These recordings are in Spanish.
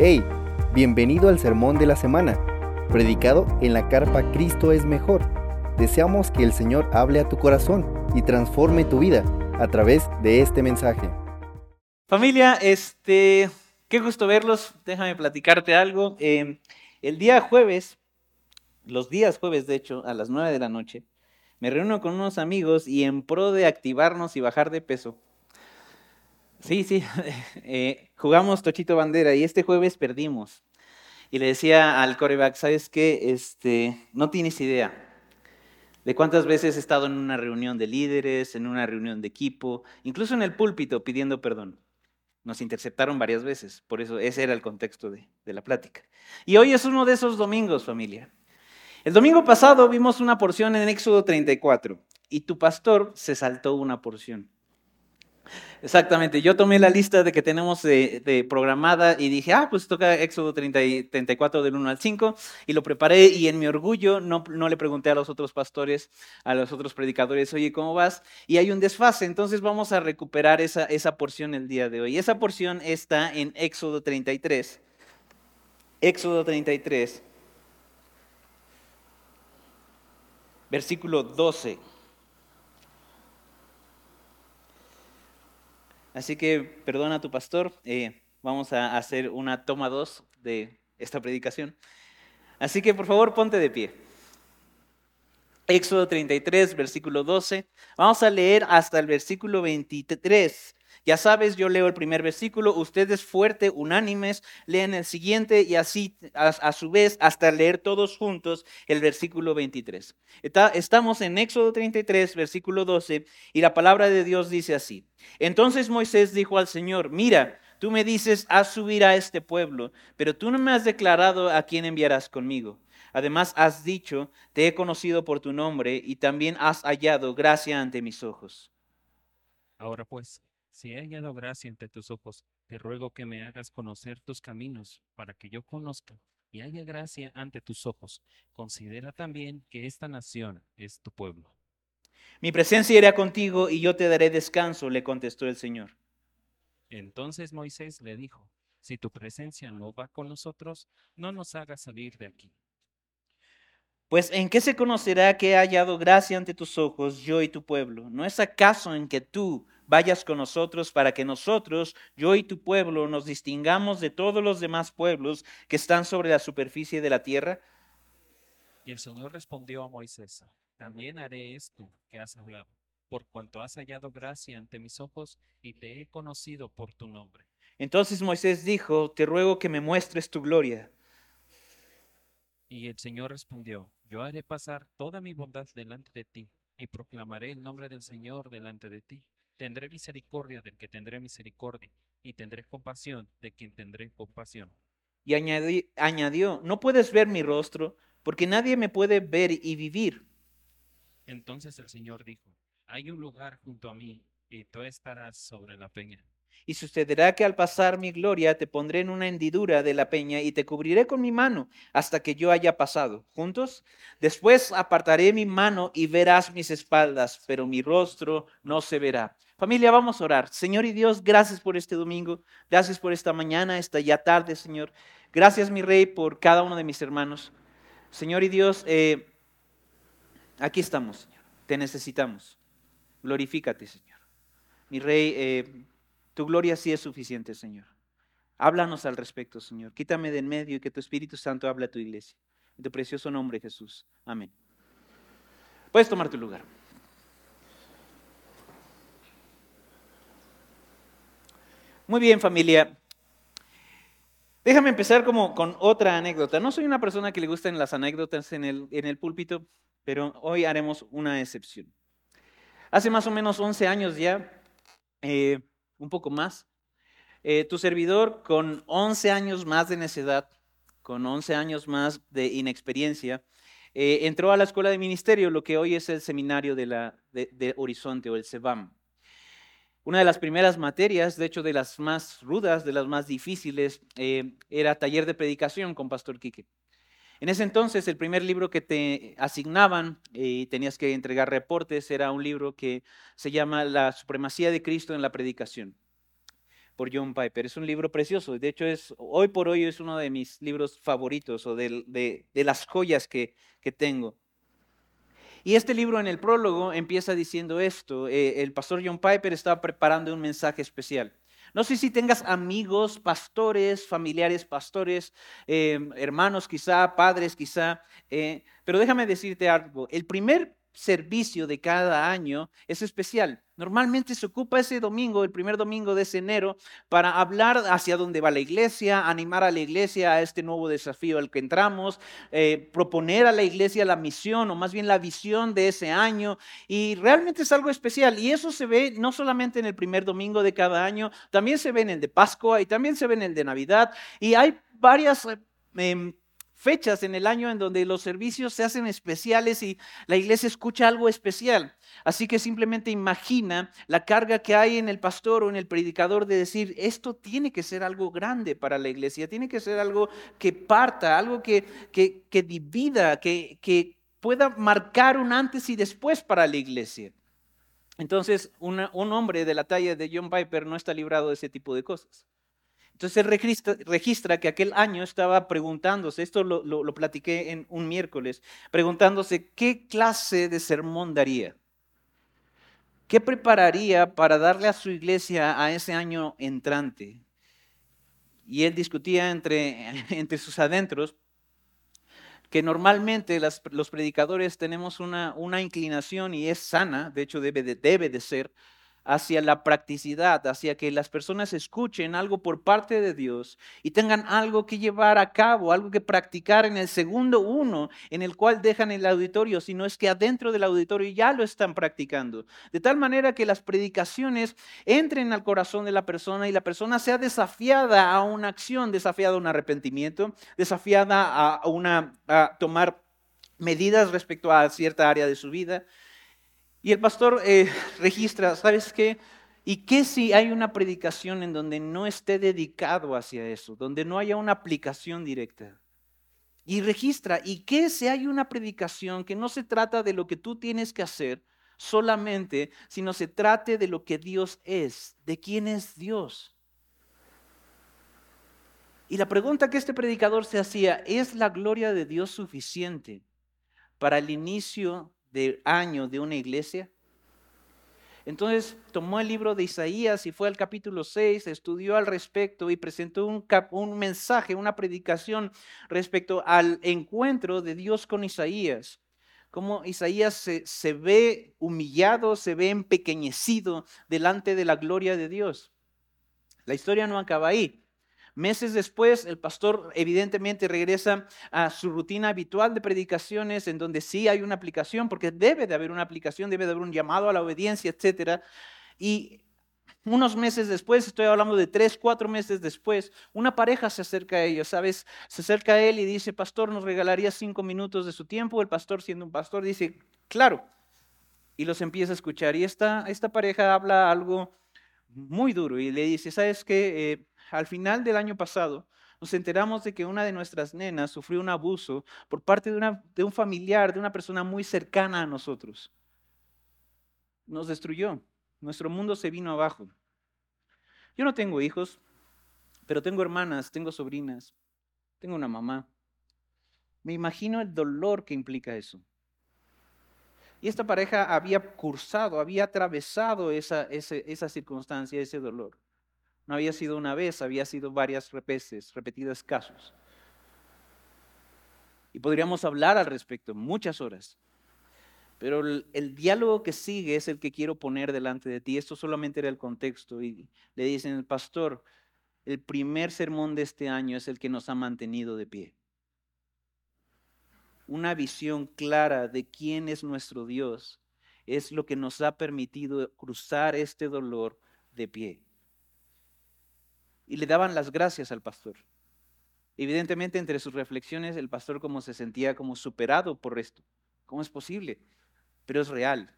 Hey, bienvenido al sermón de la semana, predicado en la carpa Cristo es mejor. Deseamos que el Señor hable a tu corazón y transforme tu vida a través de este mensaje. Familia, este, qué gusto verlos. Déjame platicarte algo. Eh, el día jueves, los días jueves de hecho, a las 9 de la noche, me reúno con unos amigos y en pro de activarnos y bajar de peso, Sí, sí, eh, jugamos Tochito Bandera y este jueves perdimos. Y le decía al coreback, ¿sabes qué? Este, no tienes idea de cuántas veces he estado en una reunión de líderes, en una reunión de equipo, incluso en el púlpito pidiendo perdón. Nos interceptaron varias veces, por eso ese era el contexto de, de la plática. Y hoy es uno de esos domingos, familia. El domingo pasado vimos una porción en Éxodo 34 y tu pastor se saltó una porción. Exactamente, yo tomé la lista de que tenemos de, programada y dije, ah, pues toca Éxodo 30 y 34 del 1 al 5 y lo preparé y en mi orgullo no, no le pregunté a los otros pastores, a los otros predicadores, oye, ¿cómo vas? Y hay un desfase, entonces vamos a recuperar esa, esa porción el día de hoy. Esa porción está en Éxodo 33. Éxodo 33, versículo 12. Así que perdona tu pastor, eh, vamos a hacer una toma dos de esta predicación. Así que por favor ponte de pie. Éxodo 33, versículo 12. Vamos a leer hasta el versículo 23. Ya sabes, yo leo el primer versículo, ustedes fuerte, unánimes, leen el siguiente y así a, su vez hasta leer todos juntos el versículo 23. estamos en Éxodo 33, versículo 12, y la palabra de Dios dice así. Entonces Moisés dijo al Señor, mira, tú me dices, haz subir a este pueblo, pero tú no me has declarado a quién enviarás conmigo. Además has dicho, te he conocido por tu nombre y también has hallado gracia ante mis ojos. Ahora pues si he hallado gracia ante tus ojos, te ruego que me hagas conocer tus caminos, para que yo conozca y haya gracia ante tus ojos. Considera también que esta nación es tu pueblo. Mi presencia irá contigo y yo te daré descanso, le contestó el Señor. Entonces Moisés le dijo, si tu presencia no va con nosotros, no nos hagas salir de aquí. Pues en qué se conocerá que he hallado gracia ante tus ojos, yo y tu pueblo? ¿No es acaso en que tú vayas con nosotros para que nosotros, yo y tu pueblo, nos distingamos de todos los demás pueblos que están sobre la superficie de la tierra? Y el Señor respondió a Moisés, también haré esto que has hablado, por cuanto has hallado gracia ante mis ojos y te he conocido por tu nombre. Entonces Moisés dijo, te ruego que me muestres tu gloria. Y el Señor respondió, yo haré pasar toda mi bondad delante de ti y proclamaré el nombre del Señor delante de ti. Tendré misericordia del que tendré misericordia y tendré compasión de quien tendré compasión. Y añadió, no puedes ver mi rostro porque nadie me puede ver y vivir. Entonces el Señor dijo, hay un lugar junto a mí y tú estarás sobre la peña. Y sucederá que al pasar mi gloria te pondré en una hendidura de la peña y te cubriré con mi mano hasta que yo haya pasado. ¿Juntos? Después apartaré mi mano y verás mis espaldas, pero mi rostro no se verá. Familia, vamos a orar. Señor y Dios, gracias por este domingo. Gracias por esta mañana, esta ya tarde, Señor. Gracias, mi Rey, por cada uno de mis hermanos. Señor y Dios, eh, aquí estamos, Señor. Te necesitamos. Glorifícate, Señor. Mi Rey, eh, tu gloria sí es suficiente, Señor. Háblanos al respecto, Señor. Quítame de en medio y que tu Espíritu Santo hable a tu iglesia. En tu precioso nombre, Jesús. Amén. Puedes tomar tu lugar. Muy bien, familia. Déjame empezar como con otra anécdota. No soy una persona que le gusten las anécdotas en el, en el púlpito, pero hoy haremos una excepción. Hace más o menos 11 años ya, eh, un poco más. Eh, tu servidor, con 11 años más de necedad, con 11 años más de inexperiencia, eh, entró a la escuela de ministerio, lo que hoy es el seminario de, la, de, Horizonte o el SEBAM. Una de las primeras materias, de hecho de las más rudas, de las más difíciles, eh, era taller de predicación con Pastor Quique. En ese entonces, el primer libro que te asignaban y tenías que entregar reportes era un libro que se llama La supremacía de Cristo en la predicación. por John Piper. Es un libro precioso. De hecho, es, hoy por hoy es uno de mis libros favoritos o de, las joyas que, tengo. Y este libro en el prólogo empieza diciendo esto. Eh, el pastor John Piper estaba preparando un mensaje especial. No sé si tengas amigos, pastores, familiares, pastores, em, hermanos quizá, padres quizá, eh, pero déjame decirte algo. El primer servicio de cada año es especial. Normalmente se ocupa ese domingo, el primer domingo de ese enero, para hablar hacia dónde va la iglesia, animar a la iglesia a este nuevo desafío al que entramos, eh, proponer a la iglesia la misión o más bien la visión de ese año. Y realmente es algo especial. Y eso se ve no solamente en el primer domingo de cada año, también se ve en el de Pascua y también se ve en el de Navidad. Y hay varias... Eh, em, fechas en el año en donde los servicios se hacen especiales y la iglesia escucha algo especial. Así que simplemente imagina la carga que hay en el pastor o en el predicador de decir, esto tiene que ser algo grande para la iglesia, tiene que ser algo que parta, algo que, que, divida, que, que pueda marcar un antes y después para la iglesia. Entonces, un hombre de la talla de John Piper no está librado de ese tipo de cosas. Entonces él registra, que aquel año estaba preguntándose, esto lo, lo, platiqué en un miércoles, preguntándose qué clase de sermón daría. ¿Qué prepararía para darle a su iglesia a ese año entrante? Y él discutía entre, entre sus adentros que normalmente los predicadores tenemos una, una, inclinación y es sana, de hecho debe de, debe de ser, hacia la practicidad, hacia que las personas escuchen algo por parte de Dios y tengan algo que llevar a cabo, algo que practicar en el segundo uno en el cual dejan el auditorio, sino es que adentro del auditorio ya lo están practicando. De tal manera que las predicaciones entren al corazón de la persona y la persona sea desafiada a una acción, desafiada a un arrepentimiento, desafiada a, una, a tomar medidas respecto a cierta área de su vida y el pastor eh, registra, ¿sabes qué? ¿Y qué si hay una predicación en donde no esté dedicado hacia eso, donde no haya una aplicación directa? Y registra, ¿y qué si hay una predicación que no se trata de lo que tú tienes que hacer solamente, sino se trate de lo que Dios es, de quién es Dios? Y la pregunta que este predicador se hacía, ¿es la gloria de Dios suficiente para el inicio de año de una iglesia. Entonces tomó el libro de Isaías y fue al capítulo 6, estudió al respecto y presentó un, un mensaje, una predicación respecto al encuentro de Dios con Isaías. Cómo Isaías se, se ve humillado, se ve empequeñecido delante de la gloria de Dios. La historia no acaba ahí. Meses después, el pastor evidentemente regresa a su rutina habitual de predicaciones, en donde sí hay una aplicación, porque debe de haber una aplicación, debe de haber un llamado a la obediencia, etc. Y unos meses después, estoy hablando de tres, cuatro meses después, una pareja se acerca a ellos, ¿sabes? Se acerca a él y dice, pastor, ¿nos regalaría cinco minutos de su tiempo? El pastor, siendo un pastor, dice, claro. Y los empieza a escuchar. Y esta, esta pareja habla algo muy duro y le dice, ¿sabes qué? Eh, al final del año pasado, nos enteramos de que una de nuestras nenas sufrió un abuso por parte de, un familiar, de una persona muy cercana a nosotros. Nos destruyó. Nuestro mundo se vino abajo. Yo no tengo hijos, pero tengo hermanas, tengo sobrinas, tengo una mamá. Me imagino el dolor que implica eso. Y esta pareja había cursado, había atravesado esa, esa circunstancia, ese dolor. No había sido una vez, había sido varias veces, repetidos casos. Y podríamos hablar al respecto muchas horas. Pero el, diálogo que sigue es el que quiero poner delante de ti. Esto solamente era el contexto. Y le dicen, el pastor, el primer sermón de este año es el que nos ha mantenido de pie. Una visión clara de quién es nuestro Dios es lo que nos ha permitido cruzar este dolor de pie y le daban las gracias al pastor. Evidentemente, entre sus reflexiones, el pastor como se sentía como superado por esto. ¿Cómo es posible? Pero es real.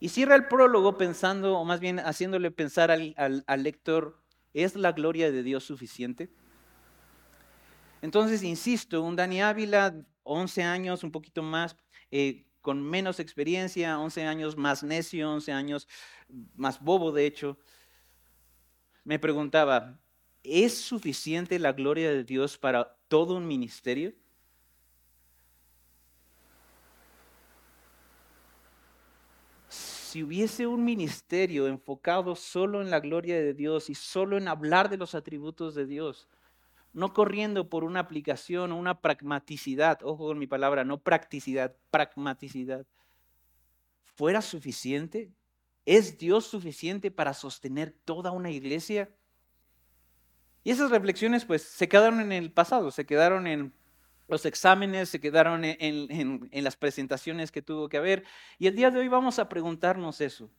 Y cierra el prólogo pensando, o más bien haciéndole pensar al, lector, ¿es la gloria de Dios suficiente? Entonces, insisto, un Dani Ávila, 11 años, un poquito más, eh, con menos experiencia, 11 años más necio, 11 años más bobo, de hecho, me preguntaba, ¿es suficiente la gloria de Dios para todo un ministerio? si hubiese un ministerio enfocado solo en la gloria de Dios y solo en hablar de los atributos de Dios, no corriendo por una aplicación o una pragmaticidad, ojo con mi palabra, no practicidad, pragmaticidad, fuera suficiente? ¿Es Dios suficiente para sostener toda una iglesia? Y esas reflexiones pues se quedaron en el pasado, se quedaron en los exámenes se quedaron en, las presentaciones que tuvo que haber. Y el día de hoy vamos a preguntarnos eso.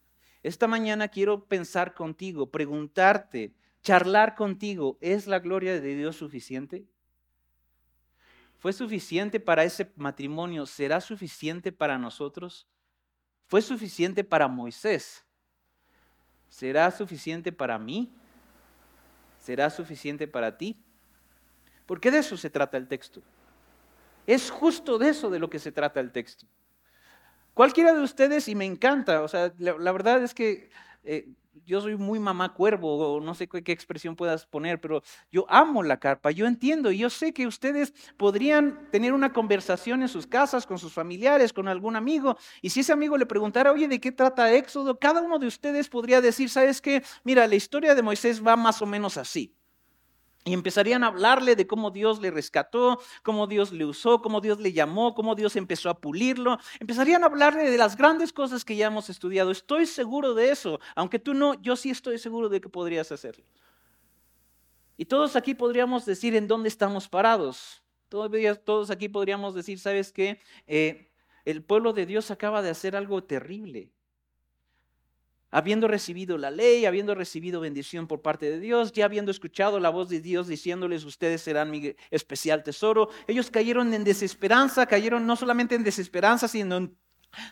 Esta mañana quiero pensar contigo, preguntarte, charlar contigo, ¿es la gloria de Dios suficiente? ¿Fue suficiente para ese matrimonio? ¿Será suficiente para nosotros? ¿Fue suficiente para Moisés? ¿Será suficiente para mí? ¿Será suficiente para ti? Porque de eso se trata el texto. Es justo de eso de lo que se trata el texto. Cualquiera de ustedes, y me encanta, o sea, la, verdad es que eh, yo soy muy mamá cuervo, o no sé qué, expresión puedas poner, pero yo amo la carpa, yo entiendo, y yo sé que ustedes podrían tener una conversación en sus casas, con sus familiares, con algún amigo, y si ese amigo le preguntara, oye, ¿de qué trata Éxodo? Cada uno de ustedes podría decir, ¿sabes qué? Mira, la historia de Moisés va más o menos así. Y empezarían a hablarle de cómo Dios le rescató, cómo Dios le usó, cómo Dios le llamó, cómo Dios empezó a pulirlo. Empezarían a hablarle de las grandes cosas que ya hemos estudiado. Estoy seguro de eso. Aunque tú no, yo sí estoy seguro de que podrías hacerlo. Y todos aquí podríamos decir en dónde estamos parados. Todos, aquí podríamos decir, ¿sabes qué? Eh, el pueblo de Dios acaba de hacer algo terrible habiendo recibido la ley, habiendo recibido bendición por parte de Dios, ya habiendo escuchado la voz de Dios diciéndoles, ustedes serán mi especial tesoro, ellos cayeron en desesperanza, cayeron no solamente en desesperanza, sino en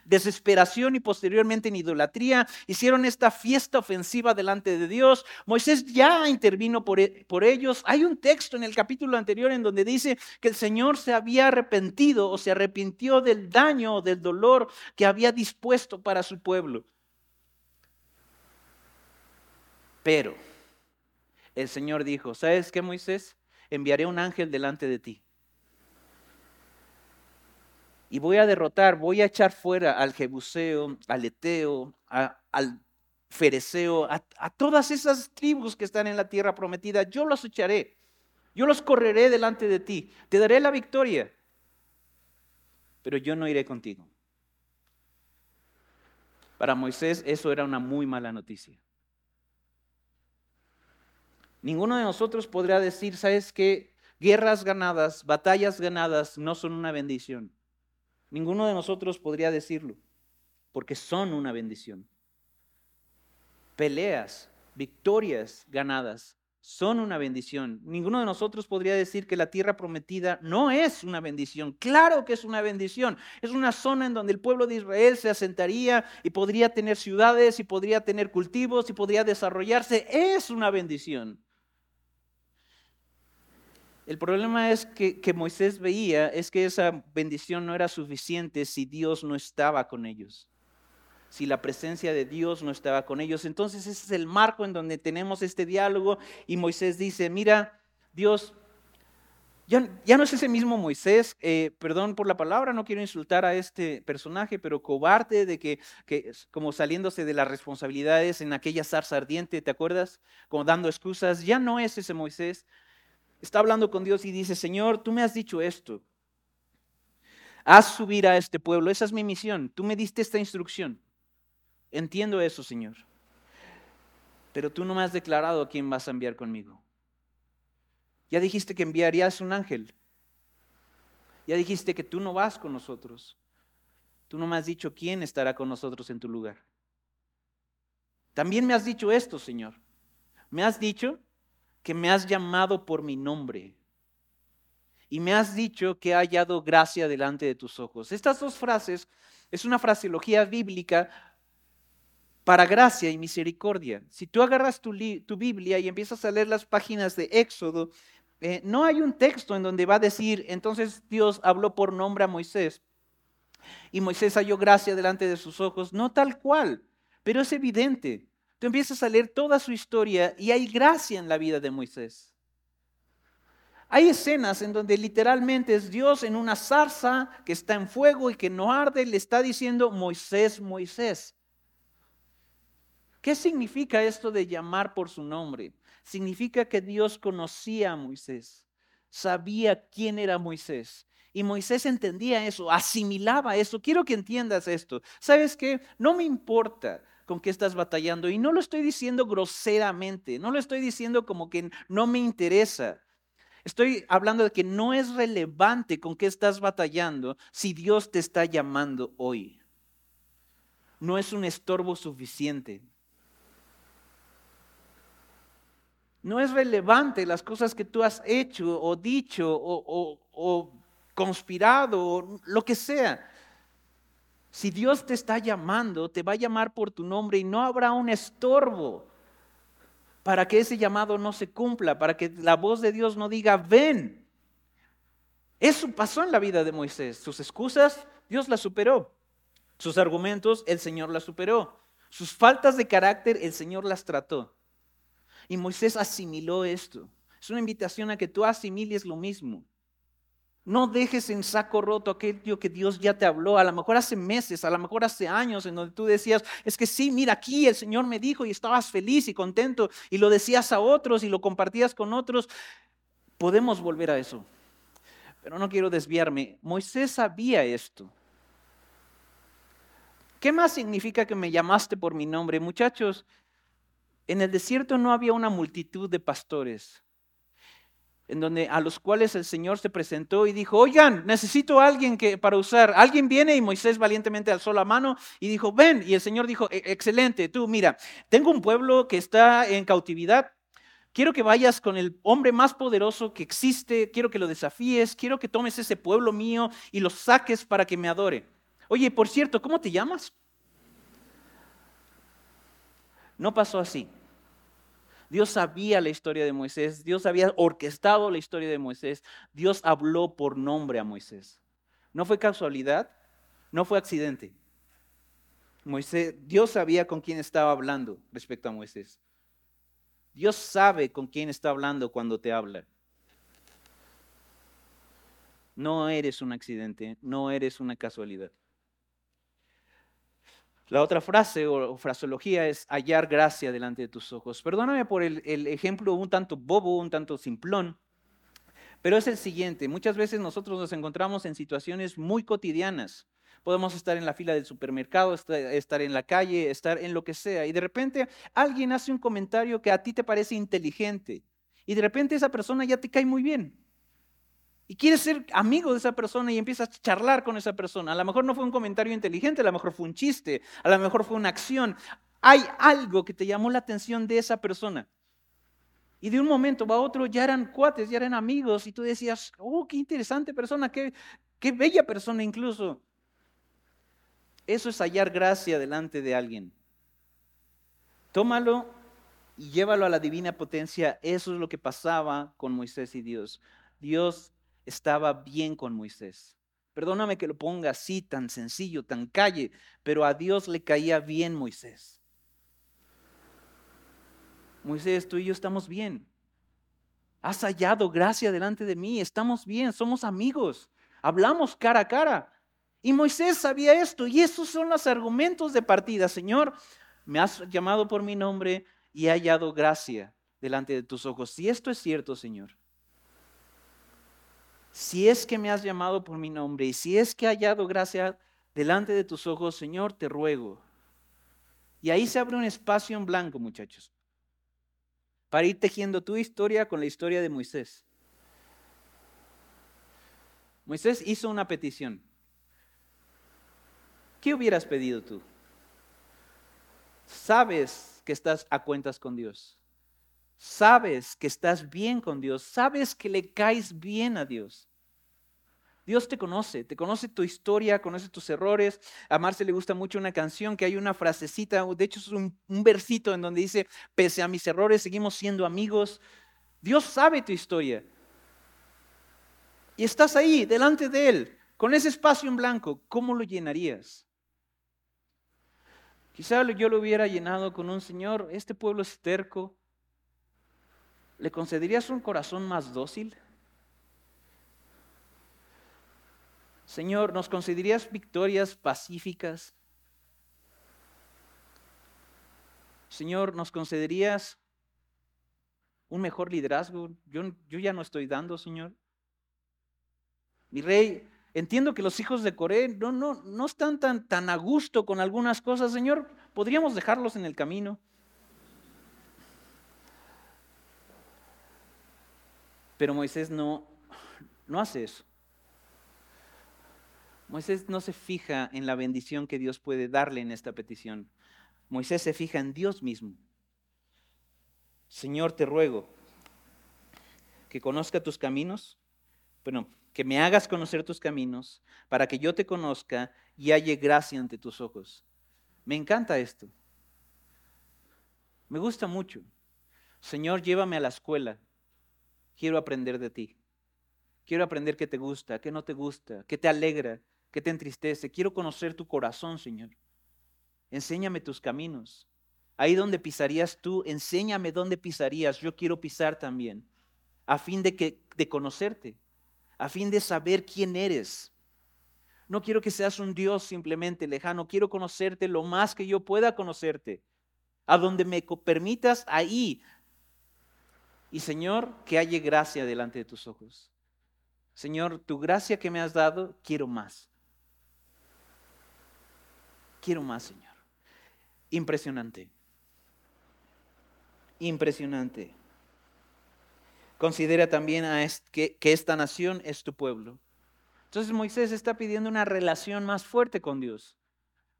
desesperación y posteriormente en idolatría, hicieron esta fiesta ofensiva delante de Dios. Moisés ya intervino por, e, por, ellos. Hay un texto en el capítulo anterior en donde dice que el Señor se había arrepentido o se arrepintió del daño o del dolor que había dispuesto para su pueblo. Pero el Señor dijo, ¿sabes qué, Moisés? Enviaré un ángel delante de ti. Y voy a derrotar, voy a echar fuera al Jebuseo, al Eteo, al Fereceo, a, a todas esas tribus que están en la tierra prometida. Yo los echaré. Yo los correré delante de ti. Te daré la victoria. Pero yo no iré contigo. Para Moisés eso era una muy mala noticia. Ninguno de nosotros podría decir, ¿sabes qué? Guerras ganadas, batallas ganadas no son una bendición. Ninguno de nosotros podría decirlo, porque son una bendición. Peleas, victorias ganadas son una bendición. Ninguno de nosotros podría decir que la tierra prometida no es una bendición. Claro que es una bendición. Es una zona en donde el pueblo de Israel se asentaría y podría tener ciudades y podría tener cultivos y podría desarrollarse. Es una bendición. El problema es que, que, Moisés veía es que esa bendición no era suficiente si Dios no estaba con ellos, si la presencia de Dios no estaba con ellos. Entonces ese es el marco en donde tenemos este diálogo y Moisés dice, mira, Dios, ya, ya no es ese mismo Moisés, eh, perdón por la palabra, no quiero insultar a este personaje, pero cobarde de que, que como saliéndose de las responsabilidades en aquella zarza ardiente, ¿te acuerdas? Como dando excusas, ya no es ese Moisés está hablando con Dios y dice, Señor, tú me has dicho esto. Haz subir a este pueblo, esa es mi misión. Tú me diste esta instrucción. Entiendo eso, Señor. Pero tú no me has declarado a quién vas a enviar conmigo. Ya dijiste que enviarías un ángel. Ya dijiste que tú no vas con nosotros. Tú no me has dicho quién estará con nosotros en tu lugar. También me has dicho esto, Señor. Me has dicho que me has llamado por mi nombre y me has dicho que he hallado gracia delante de tus ojos. Estas dos frases es una fraseología bíblica para gracia y misericordia. Si tú agarras tu, Biblia y empiezas a leer las páginas de Éxodo, eh, no hay un texto en donde va a decir, entonces Dios habló por nombre a Moisés y Moisés halló gracia delante de sus ojos. No tal cual, pero es evidente. Tú empiezas a leer toda su historia y hay gracia en la vida de Moisés. Hay escenas en donde literalmente es Dios en una zarza que está en fuego y que no arde, le está diciendo, Moisés, Moisés. ¿Qué significa esto de llamar por su nombre? Significa que Dios conocía a Moisés, sabía quién era Moisés. Y Moisés entendía eso, asimilaba eso. Quiero que entiendas esto. ¿Sabes qué? No me importa con qué estás batallando. Y no lo estoy diciendo groseramente, no lo estoy diciendo como que no me interesa. Estoy hablando de que no es relevante con qué estás batallando si Dios te está llamando hoy. No es un estorbo suficiente. No es relevante las cosas que tú has hecho o dicho o, conspirado o lo que sea. Si Dios te está llamando, te va a llamar por tu nombre y no habrá un estorbo para que ese llamado no se cumpla, para que la voz de Dios no diga, ven. Eso pasó en la vida de Moisés. Sus excusas, Dios las superó. Sus argumentos, el Señor las superó. Sus faltas de carácter, el Señor las trató. Y Moisés asimiló esto. Es una invitación a que tú asimiles lo mismo. No dejes en saco roto aquello que Dios ya te habló, a lo mejor hace meses, a lo mejor hace años, en donde tú decías, es que sí, mira aquí el Señor me dijo y estabas feliz y contento y lo decías a otros y lo compartías con otros. Podemos volver a eso. Pero no quiero desviarme. Moisés sabía esto. ¿Qué más significa que me llamaste por mi nombre? Muchachos, en el desierto no había una multitud de pastores en donde a los cuales el Señor se presentó y dijo, oigan, necesito a alguien que, para usar. Alguien viene y Moisés valientemente alzó la mano y dijo, ven. Y el Señor dijo, e, excelente, tú mira, tengo un pueblo que está en cautividad. Quiero que vayas con el hombre más poderoso que existe, quiero que lo desafíes, quiero que tomes ese pueblo mío y lo saques para que me adore. Oye, por cierto, ¿cómo te llamas? No pasó así. Dios sabía la historia de Moisés, Dios había orquestado la historia de Moisés, Dios habló por nombre a Moisés. No fue casualidad, no fue accidente. Moisés, Dios sabía con quién estaba hablando respecto a Moisés. Dios sabe con quién está hablando cuando te habla. No eres un accidente, no eres una casualidad. La otra frase o, fraseología es hallar gracia delante de tus ojos. Perdóname por el, ejemplo un tanto bobo, un tanto simplón, pero es el siguiente. Muchas veces nosotros nos encontramos en situaciones muy cotidianas. Podemos estar en la fila del supermercado, estar en la calle, estar en lo que sea. Y de repente alguien hace un comentario que a ti te parece inteligente. Y de repente esa persona ya te cae muy bien y quieres ser amigo de esa persona y empiezas a charlar con esa persona. A lo mejor no fue un comentario inteligente, a lo mejor fue un chiste, a lo mejor fue una acción. Hay algo que te llamó la atención de esa persona. Y de un momento a otro ya eran cuates, ya eran amigos y tú decías, oh, qué interesante persona, qué, qué bella persona incluso. Eso es hallar gracia delante de alguien. Tómalo y llévalo a la divina potencia. Eso es lo que pasaba con Moisés y Dios. Dios estaba bien con Moisés. Perdóname que lo ponga así, tan sencillo, tan calle, pero a Dios le caía bien Moisés. Moisés, tú y yo estamos bien. Has hallado gracia delante de mí, estamos bien, somos amigos, hablamos cara a cara. Y Moisés sabía esto, y esos son los argumentos de partida. Señor, me has llamado por mi nombre y he hallado gracia delante de tus ojos. Si esto es cierto, Señor, si es que me has llamado por mi nombre y si es que he hallado gracia delante de tus ojos, Señor, te ruego. Y ahí se abre un espacio en blanco, muchachos, para ir tejiendo tu historia con la historia de Moisés. Moisés hizo una petición. ¿Qué hubieras pedido tú? Sabes que estás a cuentas con Dios sabes que estás bien con Dios, sabes que le caes bien a Dios. Dios te conoce, te conoce tu historia, conoce tus errores. A Marce le gusta mucho una canción que hay una frasecita, de hecho es un, un versito en donde dice, pese a mis errores seguimos siendo amigos. Dios sabe tu historia. Y estás ahí, delante de Él, con ese espacio en blanco, ¿cómo lo llenarías? Quizá yo lo hubiera llenado con un Señor, este pueblo es terco. ¿Le concederías un corazón más dócil? Señor, ¿nos concederías victorias pacíficas? Señor, ¿nos concederías un mejor liderazgo? Yo, yo ya no estoy dando, Señor. Mi rey, entiendo que los hijos de Coré no, no, no están tan, tan a gusto con algunas cosas, Señor. ¿Podríamos dejarlos en el camino? Pero Moisés no, no hace eso. Moisés no se fija en la bendición que Dios puede darle en esta petición. Moisés se fija en Dios mismo. Señor, te ruego que conozca tus caminos, bueno, que me hagas conocer tus caminos, para que yo te conozca y halle gracia ante tus ojos. Me encanta esto. Me gusta mucho. Señor, llévame a la escuela. Quiero aprender de ti. Quiero aprender qué te gusta, qué no te gusta, qué te alegra, qué te entristece. Quiero conocer tu corazón, Señor. Enséñame tus caminos. Ahí donde pisarías tú, enséñame dónde pisarías. Yo quiero pisar también, a fin de, que, de conocerte, a fin de saber quién eres. No quiero que seas un Dios simplemente lejano, quiero conocerte lo más que yo pueda conocerte. A donde me permitas, ahí. Y Señor, que haya gracia delante de tus ojos. Señor, tu gracia que me has dado, quiero más. Quiero más, Señor. Impresionante. Impresionante. Considera también que esta nación es tu pueblo. Entonces Moisés está pidiendo una relación más fuerte con Dios.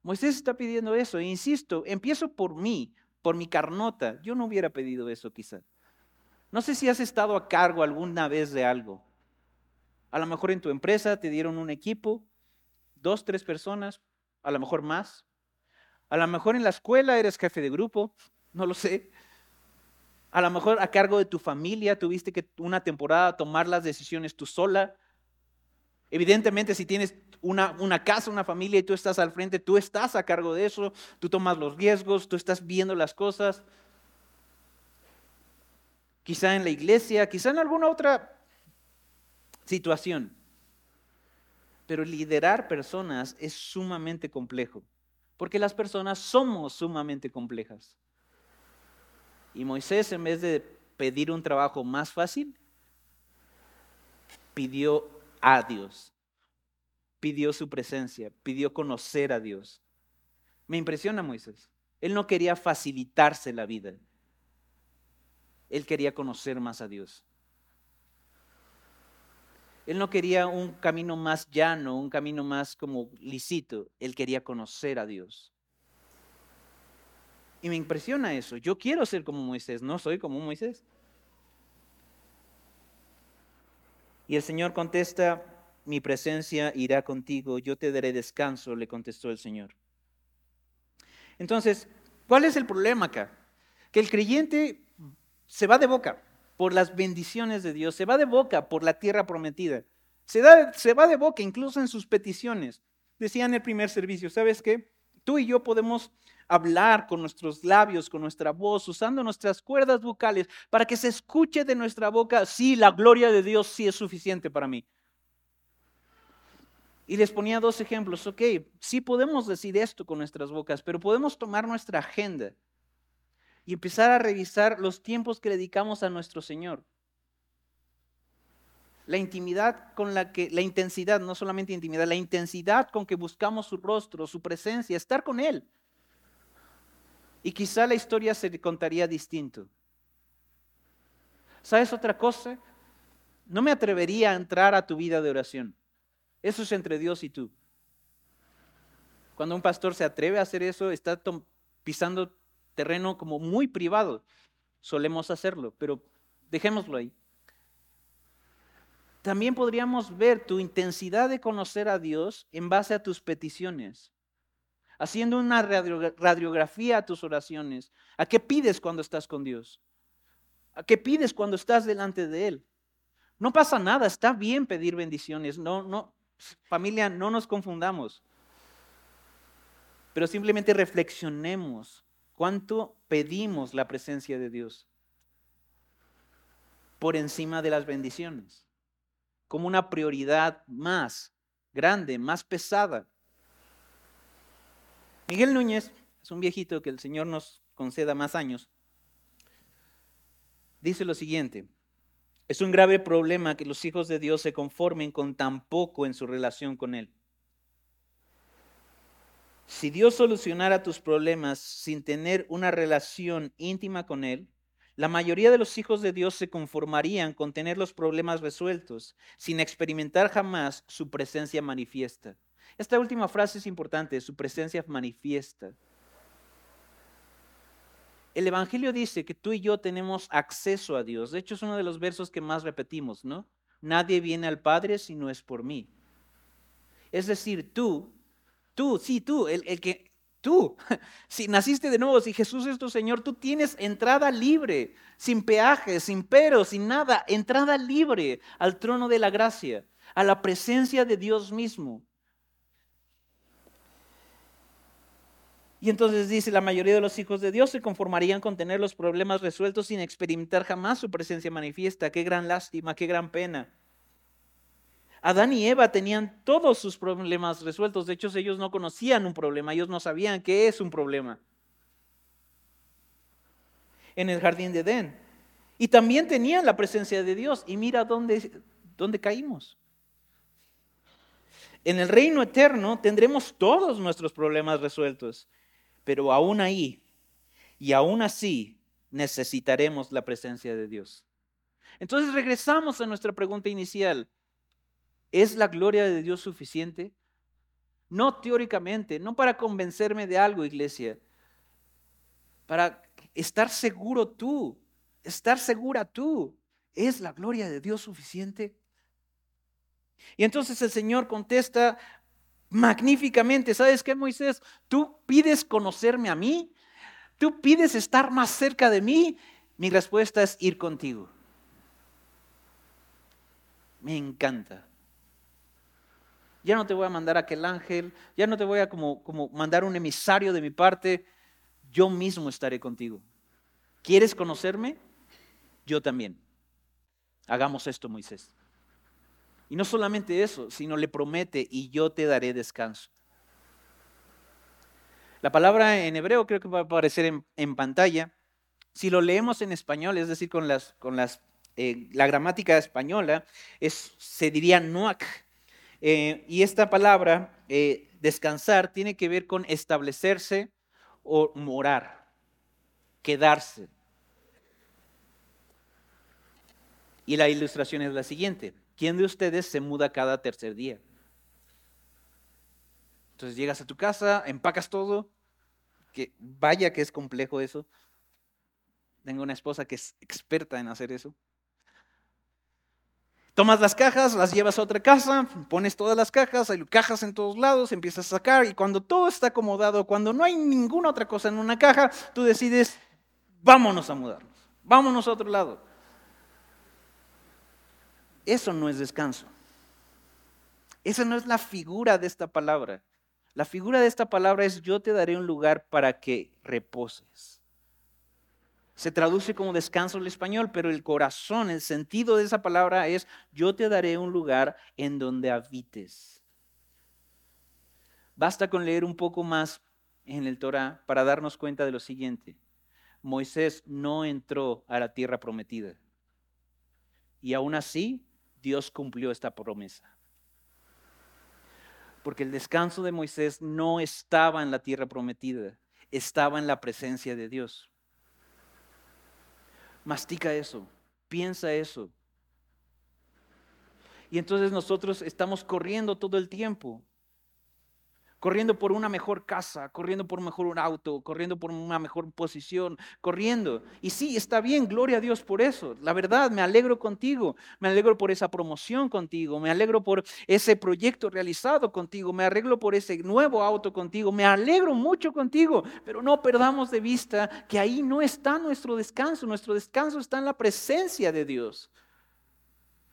Moisés está pidiendo eso. E insisto, empiezo por mí, por mi carnota. Yo no hubiera pedido eso quizá. No sé si has estado a cargo alguna vez de algo. A lo mejor en tu empresa te dieron un equipo, dos, tres personas, a lo mejor más. A lo mejor en la escuela eres jefe de grupo, no lo sé. A lo mejor a cargo de tu familia tuviste que una temporada tomar las decisiones tú sola. Evidentemente, si tienes una, una, casa, una familia y tú estás al frente, tú estás a cargo de eso, tú tomas los riesgos, tú estás viendo las cosas. Quizá en la iglesia, quizá en alguna otra situación. Pero liderar personas es sumamente complejo, porque las personas somos sumamente complejas. Y Moisés, en vez de pedir un trabajo más fácil, pidió a Dios, pidió su presencia, pidió conocer a Dios. Me impresiona Moisés. Él no quería facilitarse la vida. Él quería conocer más a Dios. Él no quería un camino más llano, un camino más como lícito. Él quería conocer a Dios. Y me impresiona eso. Yo quiero ser como Moisés, no soy como Moisés. Y el Señor contesta, mi presencia irá contigo, yo te daré descanso, le contestó el Señor. Entonces, ¿cuál es el problema acá? Que el creyente se va de boca por las bendiciones de Dios, se va de boca por la tierra prometida, se, se va de boca incluso en sus peticiones. Decía en el primer servicio, ¿sabes qué? Tú y yo podemos hablar con nuestros labios, con nuestra voz, usando nuestras cuerdas vocales para que se escuche de nuestra boca, sí, la gloria de Dios sí es suficiente para mí. Y les ponía dos ejemplos, ok, sí podemos decir esto con nuestras bocas, pero podemos tomar nuestra agenda y empezar a revisar los tiempos que dedicamos a nuestro Señor. La intimidad con la que, la intensidad, no solamente intimidad, la intensidad con que buscamos su rostro, su presencia, estar con Él. Y quizá la historia se contaría distinto. ¿Sabes otra cosa? No me atrevería a entrar a tu vida de oración. Eso es entre Dios y tú. Cuando un pastor se atreve a hacer eso, está pisando terreno como muy privado. Solemos hacerlo, pero dejémoslo ahí. También podríamos ver tu intensidad de conocer a Dios en base a tus peticiones, haciendo una radiografía a tus oraciones. ¿A qué pides cuando estás con Dios? ¿A qué pides cuando estás delante de Él? No pasa nada, está bien pedir bendiciones. No, no, familia, no nos confundamos. pero simplemente reflexionemos cuánto pedimos la presencia de Dios por encima de las bendiciones, como una prioridad más grande, más pesada. Miguel Núñez es un viejito que el Señor nos conceda más años. Dice lo siguiente, es un grave problema que los hijos de Dios se conformen con tan poco en su relación con Él. Si Dios solucionara tus problemas sin tener una relación íntima con Él, la mayoría de los hijos de Dios se conformarían con tener los problemas resueltos, sin experimentar jamás su presencia manifiesta. Esta última frase es importante, su presencia manifiesta. El Evangelio dice que tú y yo tenemos acceso a Dios. De hecho, es uno de los versos que más repetimos, ¿no? Nadie viene al Padre si no es por mí. Es decir, tú Tú, sí, tú, el, que, tú, si naciste de nuevo, si Jesús es tu Señor, tú tienes entrada libre, sin peaje, sin pero, sin nada, entrada libre al trono de la gracia, a la presencia de Dios mismo. Y entonces dice, la mayoría de los hijos de Dios se conformarían con tener los problemas resueltos sin experimentar jamás su presencia manifiesta. Qué gran lástima, qué gran pena. Adán y Eva tenían todos sus problemas resueltos. De hecho, ellos no conocían un problema, ellos no sabían qué es un problema. En el jardín de Edén. Y también tenían la presencia de Dios. Y mira dónde, dónde caímos. En el reino eterno tendremos todos nuestros problemas resueltos. Pero aún ahí y aún así necesitaremos la presencia de Dios. Entonces regresamos a nuestra pregunta inicial. ¿Es la gloria de Dios suficiente? No teóricamente, no para convencerme de algo, iglesia, para estar seguro tú, estar segura tú. ¿Es la gloria de Dios suficiente? Y entonces el Señor contesta magníficamente, ¿sabes qué, Moisés? Tú pides conocerme a mí, tú pides estar más cerca de mí, mi respuesta es ir contigo. Me encanta ya no te voy a mandar aquel ángel, ya no te voy a como, como mandar un emisario de mi parte, yo mismo estaré contigo. ¿Quieres conocerme? Yo también. Hagamos esto, Moisés. Y no solamente eso, sino le promete, y yo te daré descanso. La palabra en hebreo creo que va a aparecer en, pantalla. Si lo leemos en español, es decir, con, las, con las, eh, la gramática española, es, se diría noak, eh, y esta palabra, eh, descansar, tiene que ver con establecerse o morar, quedarse. Y la ilustración es la siguiente. ¿Quién de ustedes se muda cada tercer día? Entonces llegas a tu casa, empacas todo, que vaya que es complejo eso. Tengo una esposa que es experta en hacer eso. Tomas las cajas, las llevas a otra casa, pones todas las cajas, hay cajas en todos lados, empiezas a sacar y cuando todo está acomodado, cuando no hay ninguna otra cosa en una caja, tú decides, vámonos a mudarnos, vámonos a otro lado. Eso no es descanso. Esa no es la figura de esta palabra. La figura de esta palabra es yo te daré un lugar para que reposes. Se traduce como descanso en el español, pero el corazón, el sentido de esa palabra es yo te daré un lugar en donde habites. Basta con leer un poco más en el Torah para darnos cuenta de lo siguiente. Moisés no entró a la tierra prometida. Y aún así, Dios cumplió esta promesa. Porque el descanso de Moisés no estaba en la tierra prometida, estaba en la presencia de Dios. Mastica eso, piensa eso. Y entonces nosotros estamos corriendo todo el tiempo corriendo por una mejor casa, corriendo por un mejor auto, corriendo por una mejor posición, corriendo. Y sí, está bien, gloria a Dios por eso. La verdad, me alegro contigo, me alegro por esa promoción contigo, me alegro por ese proyecto realizado contigo, me alegro por ese nuevo auto contigo, me alegro mucho contigo, pero no perdamos de vista que ahí no está nuestro descanso, nuestro descanso está en la presencia de Dios.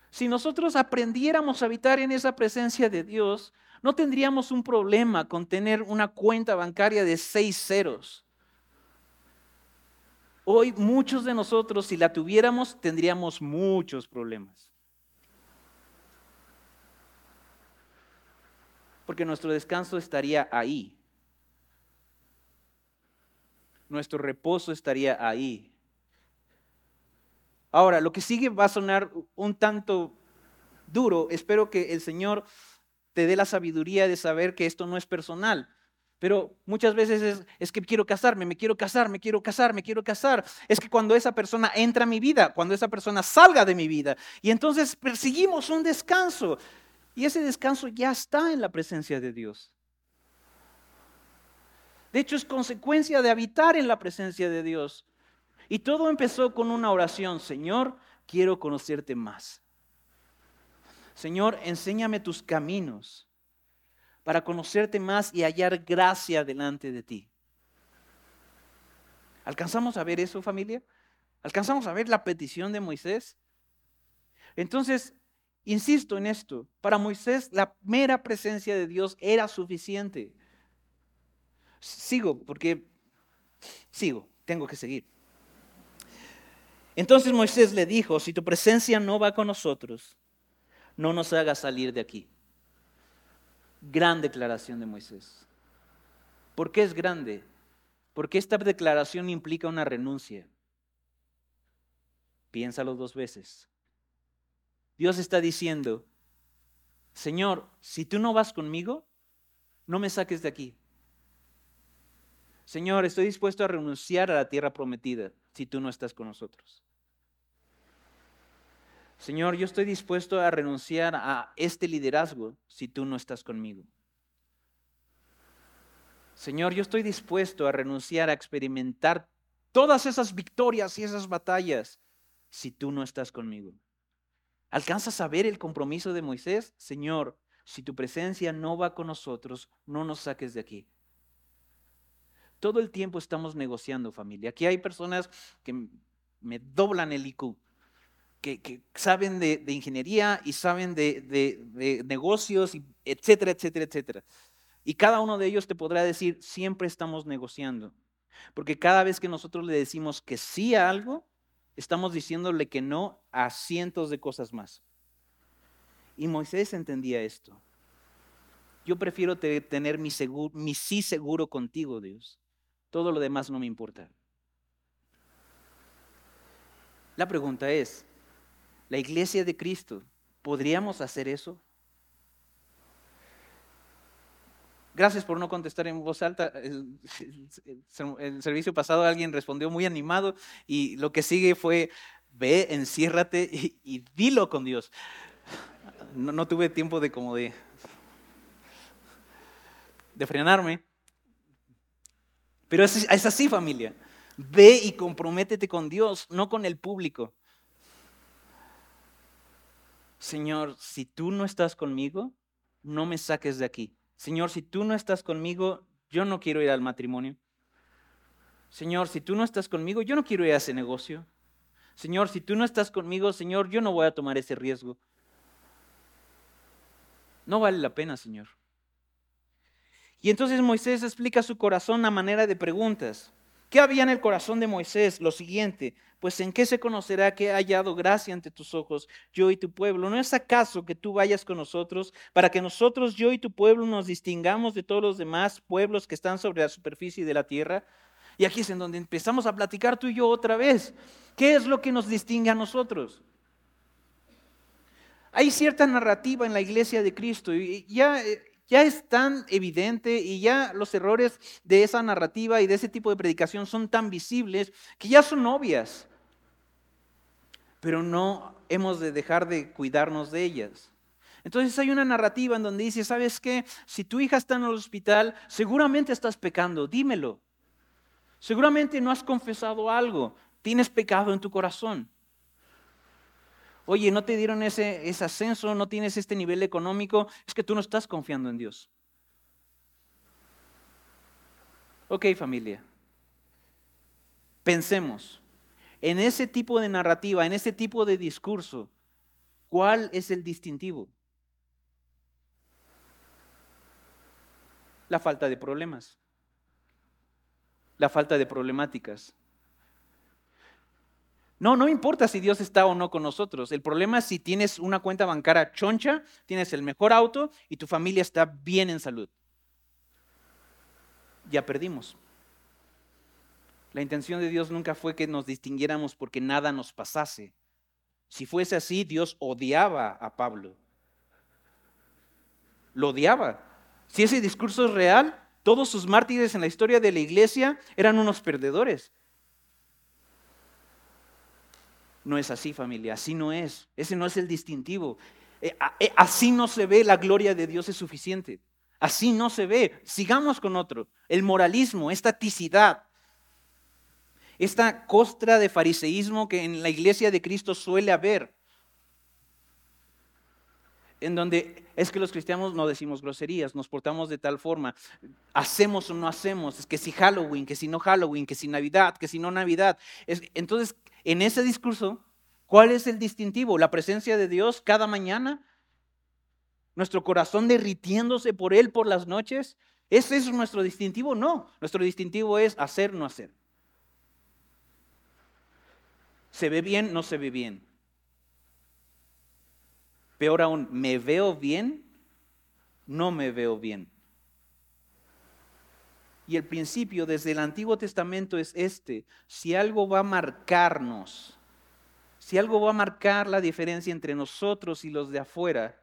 Si nosotros aprendiéramos a habitar en esa presencia de Dios, No tendríamos un problema con tener una cuenta bancaria de seis ceros. Hoy muchos de nosotros, si la tuviéramos, tendríamos muchos problemas. Porque nuestro descanso estaría ahí. Nuestro reposo estaría ahí. Ahora, lo que sigue va a sonar un tanto duro. Espero que el Señor te dé la sabiduría de saber que esto no es personal. Pero muchas veces es, que quiero casarme, me quiero casar, me quiero casar, me quiero casar. Es que cuando esa persona entra a mi vida, cuando esa persona salga de mi vida, y entonces perseguimos un descanso. Y ese descanso ya está en la presencia de Dios. De hecho, es consecuencia de habitar en la presencia de Dios. Y todo empezó con una oración, Señor, quiero conocerte más. Señor, enséñame tus caminos para conocerte más y hallar gracia delante de ti. ¿Alcanzamos a ver eso, familia? ¿Alcanzamos a ver la petición de Moisés? Entonces, insisto en esto, para Moisés la mera presencia de Dios era suficiente. Sigo, porque sigo, tengo que seguir. Entonces Moisés le dijo, si tu presencia no va con nosotros, no nos hagas salir de aquí. Gran declaración de Moisés. ¿Por qué es grande? Porque esta declaración implica una renuncia. Piénsalo dos veces. Dios está diciendo, Señor, si tú no vas conmigo, no me saques de aquí. Señor, estoy dispuesto a renunciar a la tierra prometida si tú no estás con nosotros. Señor, yo estoy dispuesto a renunciar a este liderazgo si tú no estás conmigo. Señor, yo estoy dispuesto a renunciar a experimentar todas esas victorias y esas batallas si tú no estás conmigo. ¿Alcanzas a ver el compromiso de Moisés? Señor, si tu presencia no va con nosotros, no nos saques de aquí. Todo el tiempo estamos negociando, familia. Aquí hay personas que me doblan el IQ que, saben de, ingeniería y saben de, negocios, etcétera, etcétera, etcétera. Y cada uno de ellos te podrá decir, siempre estamos negociando. Porque cada vez que nosotros le decimos que sí a algo, estamos diciéndole que no a cientos de cosas más. Y Moisés entendía esto. Yo prefiero tener mi, sí seguro contigo, Dios. Todo lo demás no me importa. La pregunta es, la iglesia de Cristo, ¿podríamos hacer eso? Gracias por no contestar en voz alta. El, servicio pasado alguien respondió muy animado y lo que sigue fue, ve, enciérrate y, dilo con Dios. No, tuve tiempo de como de, de frenarme. Pero es así familia. Ve y comprométete con Dios, no con el público. Señor, si tú no estás conmigo, no me saques de aquí. Señor, si tú no estás conmigo, yo no quiero ir al matrimonio. Señor, si tú no estás conmigo, yo no quiero ir a ese negocio. Señor, si tú no estás conmigo, Señor, yo no voy a tomar ese riesgo. No vale la pena, Señor. Y entonces Moisés explica su corazón a manera de preguntas. ¿Qué había en el corazón de Moisés? Lo siguiente, pues en qué se conocerá que ha hallado gracia ante tus ojos, yo y tu pueblo. ¿No es acaso que tú vayas con nosotros para que nosotros, yo y tu pueblo, nos distingamos de todos los demás pueblos que están sobre la superficie de la tierra? Y aquí es en donde empezamos a platicar tú y yo otra vez. ¿Qué es lo que nos distingue a nosotros? Hay cierta narrativa en la iglesia de Cristo y ya eh, ya es tan evidente y ya los errores de esa narrativa y de ese tipo de predicación son tan visibles que ya son obvias. Pero no hemos de dejar de cuidarnos de ellas. Entonces hay una narrativa en donde dice, ¿sabes qué? Si tu hija está en el hospital, seguramente estás pecando, dímelo. Seguramente no has confesado algo, tienes pecado en tu corazón. Oye, no te dieron ese, ascenso, no tienes este nivel económico, es que tú no estás confiando en Dios. Ok, familia. Pensemos en ese tipo de narrativa, en ese tipo de discurso. ¿Cuál es el distintivo? La falta de problemas. La falta de problemáticas. No, no importa si Dios está o no con nosotros. El problema es si tienes una cuenta bancaria choncha, tienes el mejor auto y tu familia está bien en salud. Ya perdimos. La intención de Dios nunca fue que nos distinguiéramos porque nada nos pasase. Si fuese así, Dios odiaba a Pablo. Lo odiaba. Si ese discurso es real, todos sus mártires en la historia de la iglesia eran unos perdedores. No es así, familia, así no es. Ese no es el distintivo. Eh, eh, así no se ve la gloria de Dios es suficiente. Así no se ve. Sigamos con otro. El moralismo, esta ticidad, esta costra de fariseísmo que en la iglesia de Cristo suele haber. En donde es que los cristianos no decimos groserías, nos portamos de tal forma, hacemos o no hacemos, es que si Halloween, que si no Halloween, que si Navidad, que si no Navidad. entonces, en ese discurso, ¿cuál es el distintivo? ¿La presencia de Dios cada mañana? ¿Nuestro corazón derritiéndose por Él por las noches? ¿Ese es nuestro distintivo? No, nuestro distintivo es hacer, no hacer. ¿Se ve bien? No se ve bien. Peor aún, ¿me veo bien? No me veo bien. Y el principio desde el Antiguo Testamento es este. Si algo va a marcarnos, si algo va a marcar la diferencia entre nosotros y los de afuera,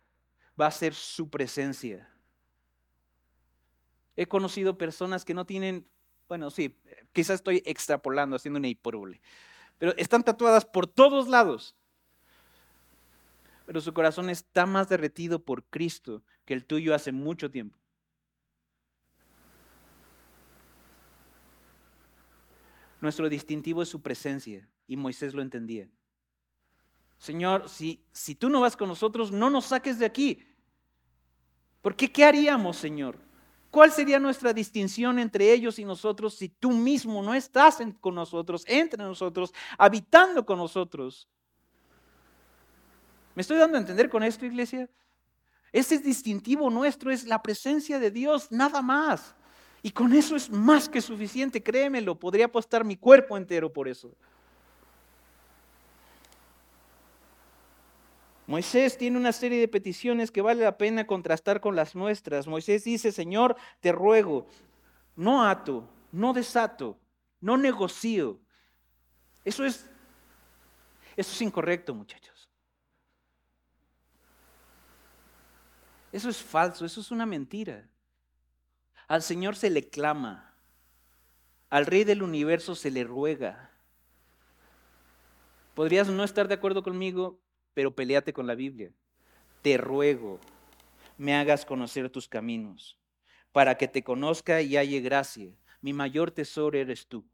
va a ser su presencia. He conocido personas que no tienen, bueno, sí, quizás estoy extrapolando, haciendo una hipérbole, pero están tatuadas por todos lados. Pero su corazón está más derretido por Cristo que el tuyo hace mucho tiempo. Nuestro distintivo es su presencia y Moisés lo entendía. Señor, si, si tú no vas con nosotros, no nos saques de aquí. Porque ¿qué haríamos, Señor? ¿Cuál sería nuestra distinción entre ellos y nosotros si tú mismo no estás con nosotros, entre nosotros, habitando con nosotros? ¿Me estoy dando a entender con esto, iglesia? Ese distintivo nuestro es la presencia de Dios, nada más. Y con eso es más que suficiente, créemelo, podría apostar mi cuerpo entero por eso. Moisés tiene una serie de peticiones que vale la pena contrastar con las nuestras. Moisés dice, Señor, te ruego, no ato, no desato, no negocio. Eso es, eso es incorrecto, muchachos. Eso es falso, eso es una mentira. Al Señor se le clama. Al Rey del universo se le ruega. Podrías no estar de acuerdo conmigo, pero peleate con la Biblia. Te ruego, me hagas conocer tus caminos, para que te conozca y halle gracia. Mi mayor tesoro eres tú.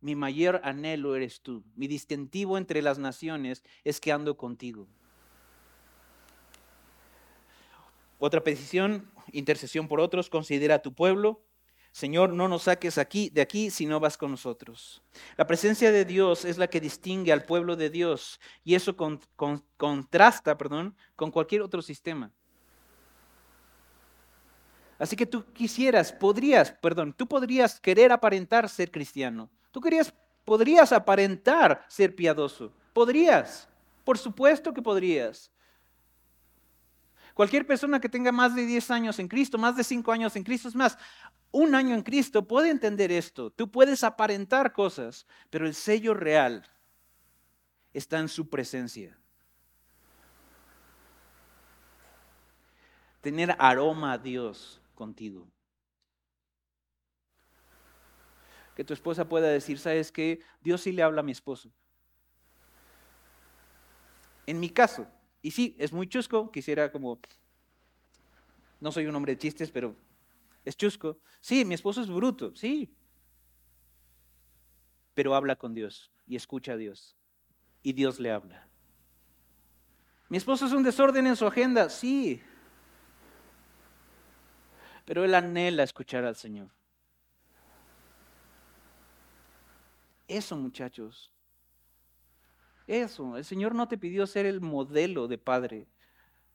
Mi mayor anhelo eres tú. Mi distintivo entre las naciones es que ando contigo. Otra petición, intercesión por otros, considera a tu pueblo. Señor, no nos saques aquí, de aquí si no vas con nosotros. La presencia de Dios es la que distingue al pueblo de Dios y eso contrasta perdón, con cualquier otro sistema. Así que tú quisieras, podrías, perdón, tú podrías querer aparentar ser cristiano. Tú querías, podrías aparentar ser piadoso. Podrías, por supuesto que podrías. Cualquier persona que tenga más de 10 años en Cristo, más de 5 años en Cristo, es más, un año en Cristo puede entender esto. Tú puedes aparentar cosas, pero el sello real está en su presencia. Tener aroma a Dios contigo. Que tu esposa pueda decir, ¿sabes qué? Dios sí le habla a mi esposo. En mi caso, y sí, es muy chusco, quisiera como, no soy un hombre de chistes, pero es chusco. Sí, mi esposo es bruto, sí. Pero habla con Dios y escucha a Dios. Y Dios le habla. Mi esposo es un desorden en su agenda, sí. Pero él anhela escuchar al Señor. Eso, muchachos, eso, el Señor no te pidió ser el modelo de padre,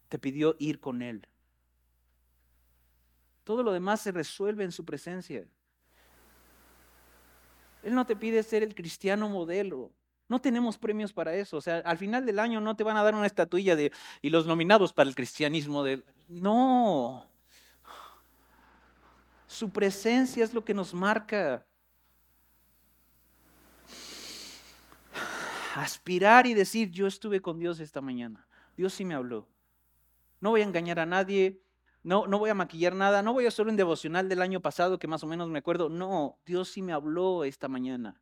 te pidió ir con Él. Todo lo demás se resuelve en su presencia. Él no te pide ser el cristiano modelo. No tenemos premios para eso. O sea, al final del año no te van a dar una estatuilla de y los nominados para el cristianismo de no. Su presencia es lo que nos marca. Aspirar y decir, yo estuve con Dios esta mañana. Dios sí me habló. No voy a engañar a nadie, no, no voy a maquillar nada, no voy a hacer un devocional del año pasado que más o menos me acuerdo. No, Dios sí me habló esta mañana.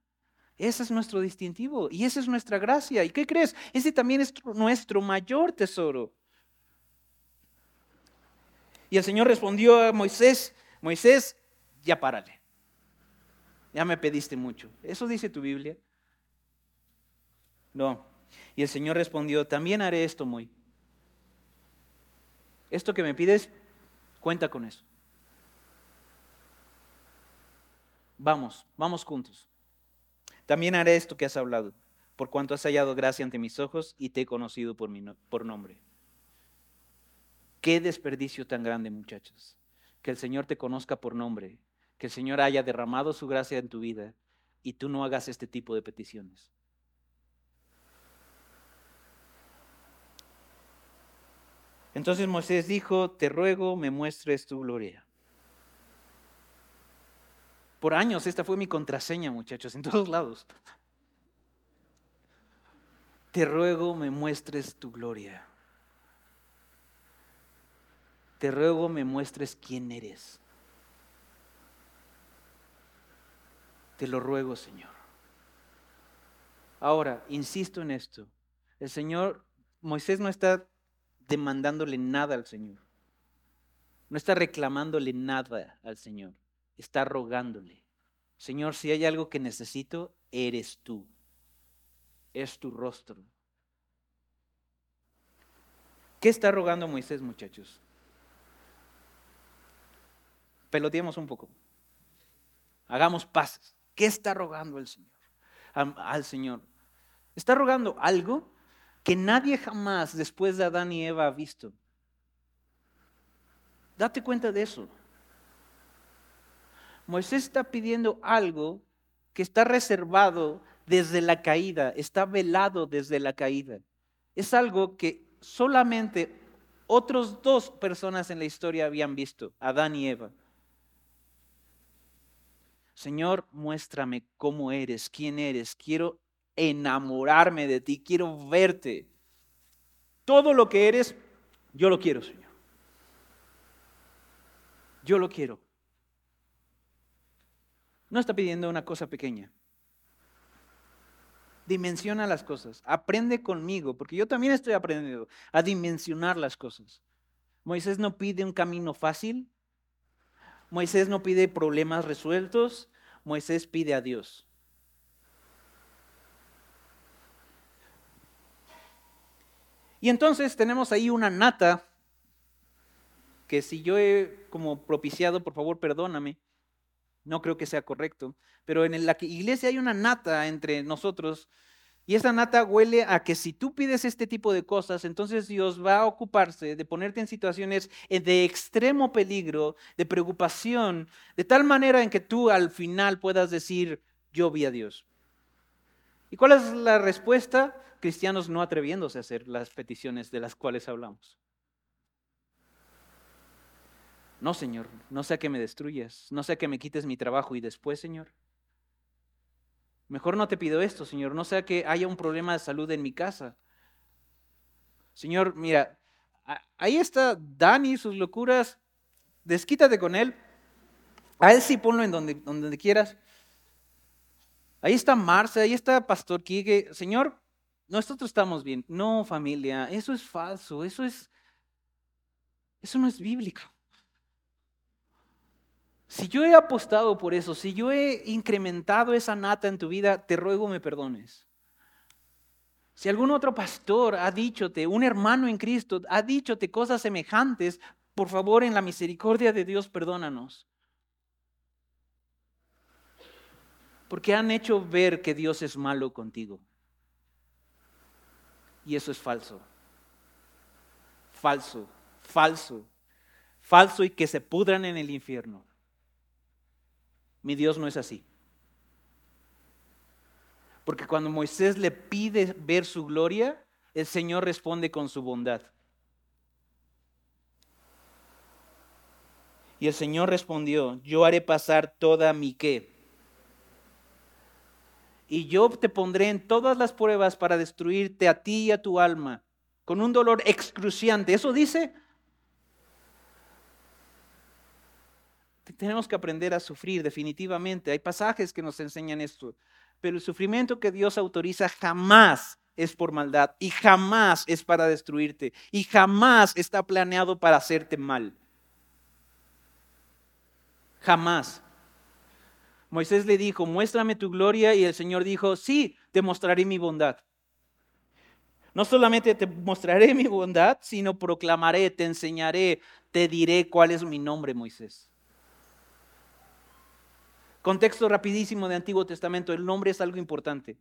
Ese es nuestro distintivo y esa es nuestra gracia. ¿Y qué crees? Ese también es nuestro mayor tesoro. Y el Señor respondió a Moisés, Moisés, ya párale. Ya me pediste mucho. ¿Eso dice tu Biblia? No. Y el Señor respondió, también haré esto, muy. Esto que me pides, cuenta con eso. Vamos, vamos juntos. También haré esto que has hablado, por cuanto has hallado gracia ante mis ojos y te he conocido por, mi por nombre. Qué desperdicio tan grande, muchachos. Que el Señor te conozca por nombre, que el Señor haya derramado su gracia en tu vida y tú no hagas este tipo de peticiones. Entonces Moisés dijo, te ruego, me muestres tu gloria. Por años esta fue mi contraseña, muchachos, en todos lados. Te ruego, me muestres tu gloria. Te ruego, me muestres quién eres. Te lo ruego, Señor. Ahora, insisto en esto. El Señor, Moisés no está demandándole nada al Señor. No está reclamándole nada al Señor. Está rogándole. Señor, si hay algo que necesito, eres tú. Es tu rostro. ¿Qué está rogando Moisés, muchachos? Peloteemos un poco. Hagamos pases. ¿Qué está rogando el Señor? Al Señor. Está rogando algo que nadie jamás después de Adán y Eva ha visto. Date cuenta de eso. Moisés está pidiendo algo que está reservado desde la caída, está velado desde la caída. Es algo que solamente otros dos personas en la historia habían visto, Adán y Eva. Señor, muéstrame cómo eres, quién eres. Quiero enamorarme de ti, quiero verte. Todo lo que eres, yo lo quiero, Señor. Yo lo quiero. No está pidiendo una cosa pequeña. Dimensiona las cosas. Aprende conmigo, porque yo también estoy aprendiendo a dimensionar las cosas. Moisés no pide un camino fácil. Moisés no pide problemas resueltos. Moisés pide a Dios. Y entonces tenemos ahí una nata que si yo he como propiciado, por favor, perdóname. No creo que sea correcto. Pero en la iglesia hay una nata entre nosotros y esa nata huele a que si tú pides este tipo de cosas, entonces Dios va a ocuparse de ponerte en situaciones de extremo peligro, de preocupación, de tal manera en que tú al final puedas decir, yo vi a Dios. ¿Y cuál es la respuesta? Cristianos no atreviéndose a hacer las peticiones de las cuales hablamos. No, Señor, no sea que me destruyas, no sea que me quites mi trabajo y después, Señor. Mejor no te pido esto, Señor, no sea que haya un problema de salud en mi casa. Señor, mira, ahí está Dani, sus locuras, desquítate con él. A él sí ponlo en donde, donde quieras. Ahí está Marce, ahí está Pastor Quique. Señor, nosotros estamos bien. No, familia, eso es falso, eso es, eso no es bíblico. Si yo he apostado por eso, si yo he incrementado esa nata en tu vida, te ruego me perdones. Si algún otro pastor ha dichote, un hermano en Cristo ha dichote cosas semejantes, por favor, en la misericordia de Dios, perdónanos. Porque han hecho ver que Dios es malo contigo. Y eso es falso. Falso, falso, falso y que se pudran en el infierno. Mi Dios no es así. Porque cuando Moisés le pide ver su gloria, el Señor responde con su bondad. Y el Señor respondió, yo haré pasar toda mi qué. Y yo te pondré en todas las pruebas para destruirte a ti y a tu alma, con un dolor excruciante. Eso dice, tenemos que aprender a sufrir definitivamente. Hay pasajes que nos enseñan esto. Pero el sufrimiento que Dios autoriza jamás es por maldad y jamás es para destruirte y jamás está planeado para hacerte mal. Jamás. Moisés le dijo, muéstrame tu gloria y el Señor dijo, sí, te mostraré mi bondad. No solamente te mostraré mi bondad, sino proclamaré, te enseñaré, te diré cuál es mi nombre, Moisés. Contexto rapidísimo de Antiguo Testamento, el nombre es algo importante.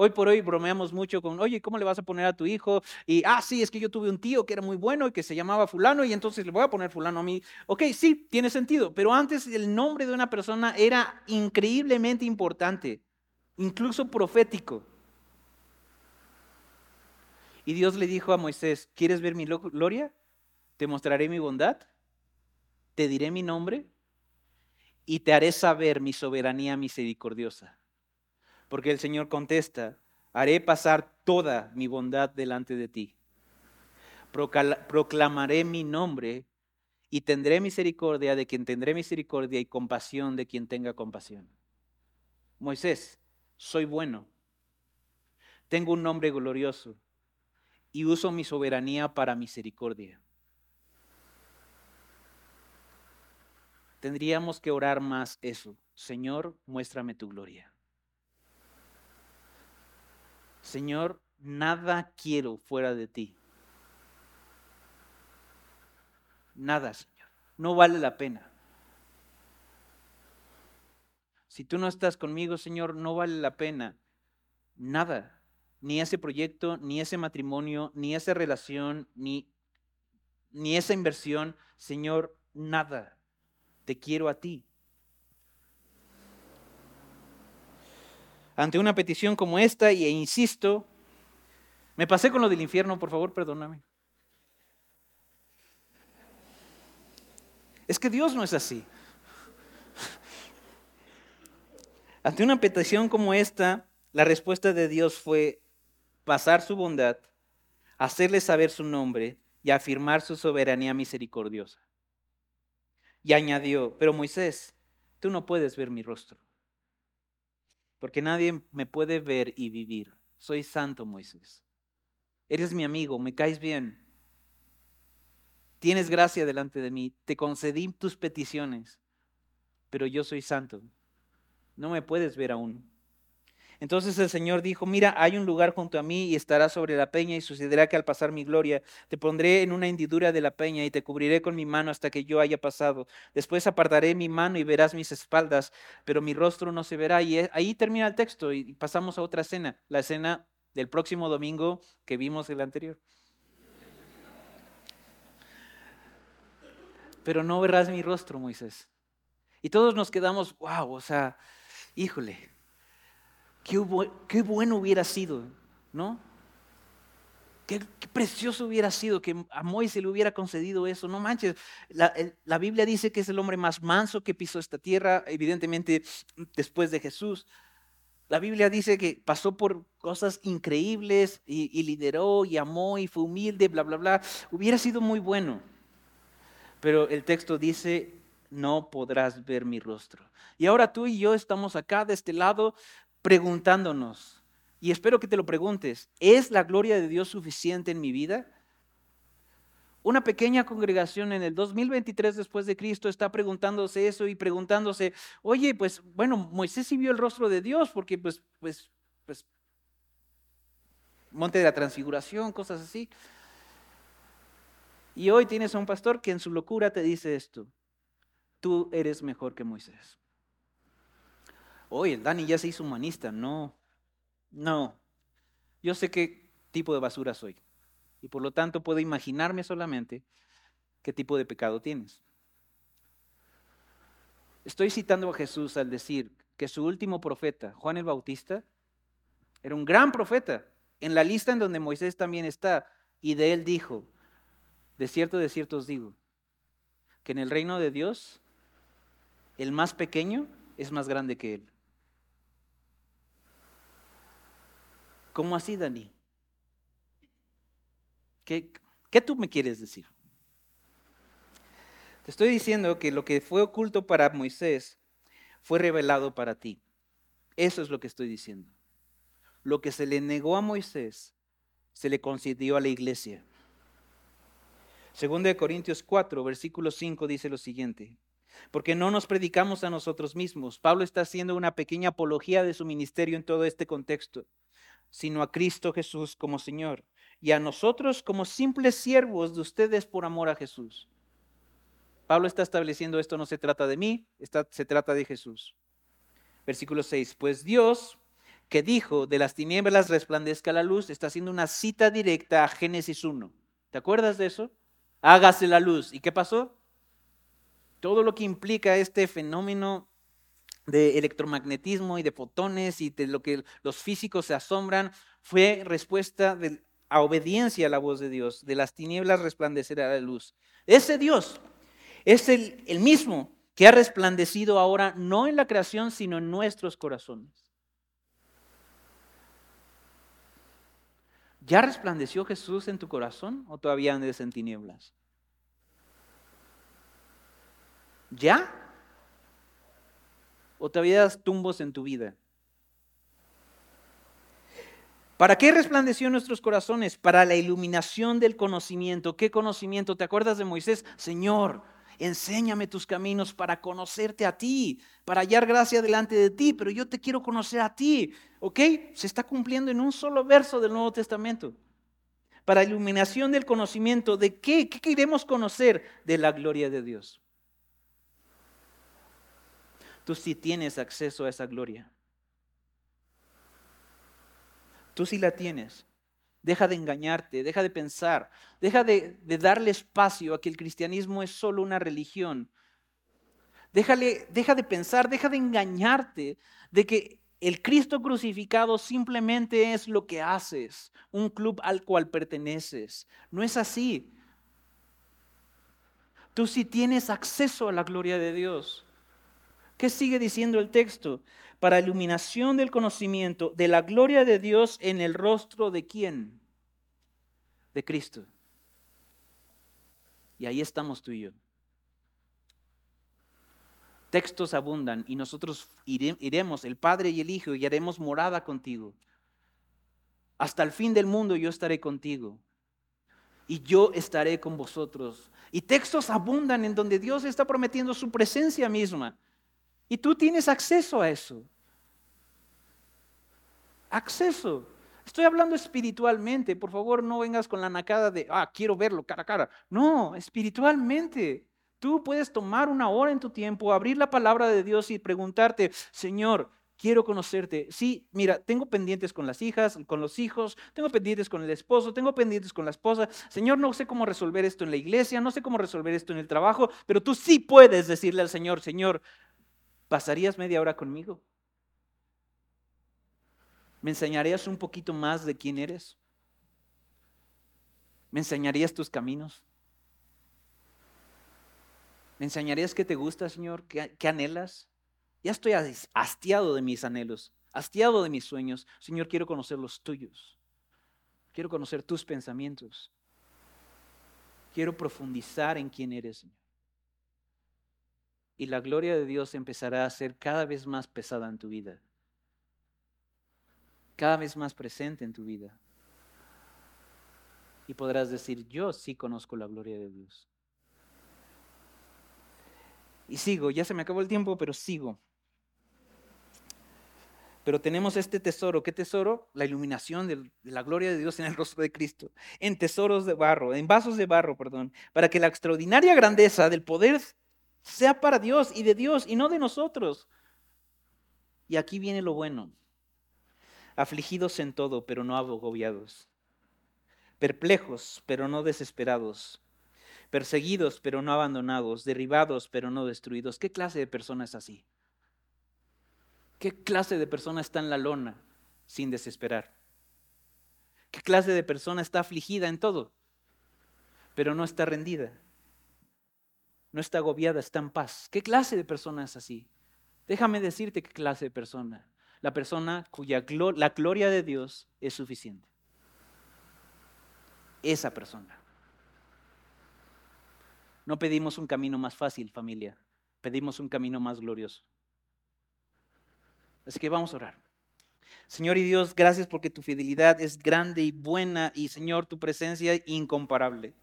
Hoy por hoy bromeamos mucho con, oye, ¿cómo le vas a poner a tu hijo? Y, ah, sí, es que yo tuve un tío que era muy bueno y que se llamaba fulano y entonces le voy a poner fulano a mí. Ok, sí, tiene sentido, pero antes el nombre de una persona era increíblemente importante, incluso profético. Y Dios le dijo a Moisés, ¿quieres ver mi gloria? Te mostraré mi bondad, te diré mi nombre y te haré saber mi soberanía misericordiosa. Porque el Señor contesta, haré pasar toda mi bondad delante de ti. Proclamaré mi nombre y tendré misericordia de quien tendré misericordia y compasión de quien tenga compasión. Moisés, soy bueno. Tengo un nombre glorioso y uso mi soberanía para misericordia. Tendríamos que orar más eso. Señor, muéstrame tu gloria. Señor, nada quiero fuera de ti. Nada, Señor. No vale la pena. Si tú no estás conmigo, Señor, no vale la pena. Nada. Ni ese proyecto, ni ese matrimonio, ni esa relación, ni, ni esa inversión. Señor, nada te quiero a ti. Ante una petición como esta, e insisto, me pasé con lo del infierno, por favor, perdóname. Es que Dios no es así. Ante una petición como esta, la respuesta de Dios fue pasar su bondad, hacerle saber su nombre y afirmar su soberanía misericordiosa. Y añadió, pero Moisés, tú no puedes ver mi rostro, porque nadie me puede ver y vivir. Soy santo, Moisés. Eres mi amigo, me caes bien. Tienes gracia delante de mí, te concedí tus peticiones, pero yo soy santo. No me puedes ver aún. Entonces el Señor dijo, mira, hay un lugar junto a mí y estará sobre la peña y sucederá que al pasar mi gloria te pondré en una hendidura de la peña y te cubriré con mi mano hasta que yo haya pasado. Después apartaré mi mano y verás mis espaldas, pero mi rostro no se verá. Y ahí termina el texto y pasamos a otra escena, la escena del próximo domingo que vimos el anterior. Pero no verás mi rostro, Moisés. Y todos nos quedamos, wow, o sea, híjole, Qué, bueno hubiera sido, ¿no? Qué, precioso hubiera sido que a Moisés le hubiera concedido eso. No manches, la, Biblia dice que es el hombre más manso que pisó esta tierra, evidentemente después de Jesús. La Biblia dice que pasó por cosas increíbles y lideró y amó y fue humilde, bla, bla, bla. Hubiera sido muy bueno. Pero el texto dice, no podrás ver mi rostro. Y ahora tú y yo estamos acá de este lado preguntándonos, y espero que te lo preguntes, ¿es la gloria de Dios suficiente en mi vida? Una pequeña congregación en el 2023 después de Cristo está preguntándose eso y preguntándose, oye, pues bueno, Moisés sí vio el rostro de Dios porque pues, pues, pues, monte de la transfiguración, cosas así. Y hoy tienes a un pastor que en su locura te dice esto, tú eres mejor que Moisés. Oye, el Dani ya se hizo humanista. No, no. Yo sé qué tipo de basura soy. Y por lo tanto puedo imaginarme solamente qué tipo de pecado tienes. Estoy citando a Jesús al decir que su último profeta, Juan el Bautista, era un gran profeta, en la lista en donde Moisés también está, y de él dijo, de cierto, de cierto os digo, que en el reino de Dios, el más pequeño es más grande que él. ¿Cómo así, Dani? ¿Qué, ¿Qué tú me quieres decir? Te estoy diciendo que lo que fue oculto para Moisés fue revelado para ti. Eso es lo que estoy diciendo. Lo que se le negó a Moisés se le concedió a la iglesia. Segundo de Corintios 4, versículo 5 dice lo siguiente. Porque no nos predicamos a nosotros mismos. Pablo está haciendo una pequeña apología de su ministerio en todo este contexto, sino a Cristo Jesús como Señor y a nosotros como simples siervos de ustedes por amor a Jesús. Pablo está estableciendo esto no se trata de mí, se trata de Jesús. Versículo 6, pues Dios que dijo de las tinieblas resplandezca la luz, está haciendo una cita directa a Génesis 1. ¿Te acuerdas de eso? Hágase la luz. ¿Y qué pasó? Todo lo que implica este fenómeno de electromagnetismo y de fotones y de lo que los físicos se asombran fue respuesta a obediencia a la voz de Dios. De las tinieblas resplandecerá la luz. Ese Dios es el, el mismo que ha resplandecido ahora no en la creación, sino en nuestros corazones. ¿Ya resplandeció Jesús en tu corazón o todavía andes en tinieblas? ¿Ya? ¿O todavía das tumbos en tu vida? ¿Para qué resplandeció nuestros corazones? Para la iluminación del conocimiento. ¿Qué conocimiento? ¿Te acuerdas de Moisés? Señor, enséñame tus caminos para conocerte a ti, para hallar gracia delante de ti, pero yo te quiero conocer a ti. ¿Ok? Se está cumpliendo en un solo verso del Nuevo Testamento. Para iluminación del conocimiento de qué, qué queremos conocer de la gloria de Dios. Tú sí tienes acceso a esa gloria. Tú sí la tienes. Deja de engañarte, deja de pensar, deja de, darle espacio a que el cristianismo es solo una religión. Déjale, deja de pensar, deja de engañarte de que el Cristo crucificado simplemente es lo que haces, un club al cual perteneces. No es así. Tú sí tienes acceso a la gloria de Dios. ¿Qué sigue diciendo el texto? Para iluminación del conocimiento de la gloria de Dios en el rostro de quién? De Cristo. Y ahí estamos tú y yo. Textos abundan y nosotros iremos, el Padre y el Hijo, y haremos morada contigo. Hasta el fin del mundo yo estaré contigo. Y yo estaré con vosotros. Y textos abundan en donde Dios está prometiendo su presencia misma. Y tú tienes acceso a eso. Acceso. Estoy hablando espiritualmente. Por favor, no vengas con la nacada de, ah, quiero verlo cara a cara. No, espiritualmente. Tú puedes tomar una hora en tu tiempo, abrir la palabra de Dios y preguntarte, Señor, quiero conocerte. Sí, mira, tengo pendientes con las hijas, con los hijos, tengo pendientes con el esposo, tengo pendientes con la esposa. Señor, no sé cómo resolver esto en la iglesia, no sé cómo resolver esto en el trabajo, pero tú sí puedes decirle al Señor, Señor, ¿Pasarías media hora conmigo? ¿Me enseñarías un poquito más de quién eres? ¿Me enseñarías tus caminos? ¿Me enseñarías qué te gusta, Señor? ¿Qué, anhelas? Ya estoy hastiado de mis anhelos, hastiado de mis sueños. Señor, quiero conocer los tuyos. Quiero conocer tus pensamientos. Quiero profundizar en quién eres, Señor y la gloria de Dios empezará a ser cada vez más pesada en tu vida, cada vez más presente en tu vida. Y podrás decir, yo sí conozco la gloria de Dios. Y sigo, ya se me acabó el tiempo, pero sigo. Pero tenemos este tesoro. ¿Qué tesoro? La iluminación de la gloria de Dios en el rostro de Cristo. En tesoros de barro, en vasos de barro, perdón. Para que la extraordinaria grandeza del poder sea para Dios y de Dios y no de nosotros. Y aquí viene lo bueno. Afligidos en todo, pero no agobiados. Perplejos, pero no desesperados. perseguidos pero no abandonados, derribados pero no destruidos. ¿Qué clase de persona es así? ¿Qué clase de persona está en la lona sin desesperar? ¿Qué clase de persona está afligida en todo, pero no está rendida? No está agobiada, está en paz. ¿Qué clase de persona es así? Déjame decirte qué clase de persona. La persona cuya la gloria de Dios es suficiente. Esa persona. No pedimos un camino más fácil, familia. Pedimos un camino más glorioso. Así que vamos a orar. Señor y Dios, gracias porque tu fidelidad es grande y buena y Señor, tu presencia incomparable.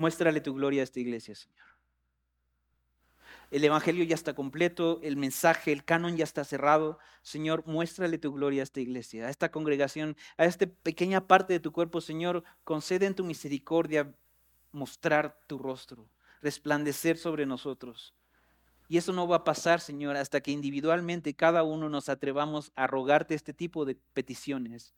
Muéstrale tu gloria a esta iglesia, Señor. El Evangelio ya está completo, el mensaje, el canon ya está cerrado. Señor, muéstrale tu gloria a esta iglesia, a esta congregación, a esta pequeña parte de tu cuerpo, Señor. Concede en tu misericordia mostrar tu rostro, resplandecer sobre nosotros. Y eso no va a pasar, Señor, hasta que individualmente cada uno nos atrevamos a rogarte este tipo de peticiones.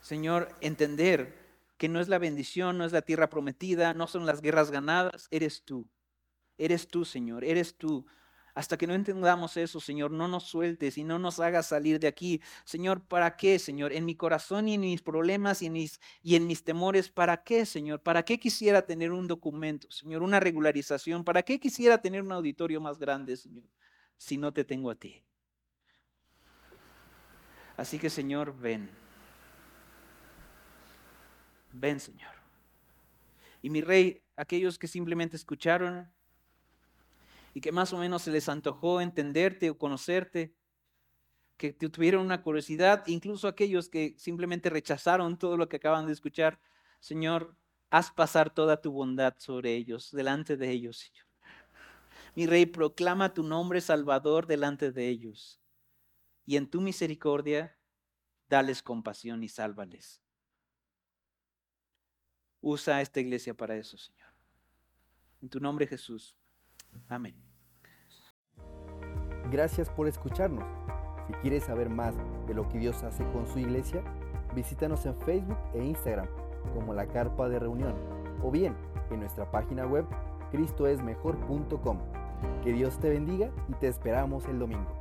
Señor, entender que no es la bendición, no es la tierra prometida, no son las guerras ganadas, eres tú. Eres tú, Señor, eres tú. Hasta que no entendamos eso, Señor, no nos sueltes y no nos hagas salir de aquí. Señor, ¿para qué, Señor? En mi corazón y en mis problemas y en mis, y en mis temores, ¿para qué, Señor? ¿Para qué quisiera tener un documento, Señor? Una regularización. ¿Para qué quisiera tener un auditorio más grande, Señor? Si no te tengo a ti. Así que, Señor, ven. Ven, Señor. Y mi rey, aquellos que simplemente escucharon, y que más o menos se les antojó entenderte o conocerte, que tuvieron una curiosidad, incluso aquellos que simplemente rechazaron todo lo que acaban de escuchar, Señor, haz pasar toda tu bondad sobre ellos, delante de ellos, Señor. Mi Rey, proclama tu nombre salvador delante de ellos. Y en tu misericordia, dales compasión y sálvales. Usa esta iglesia para eso, Señor. En tu nombre, Jesús. Amén. Gracias por escucharnos. Si quieres saber más de lo que Dios hace con su iglesia, visítanos en Facebook e Instagram como la Carpa de Reunión o bien en nuestra página web cristoesmejor.com. Que Dios te bendiga y te esperamos el domingo.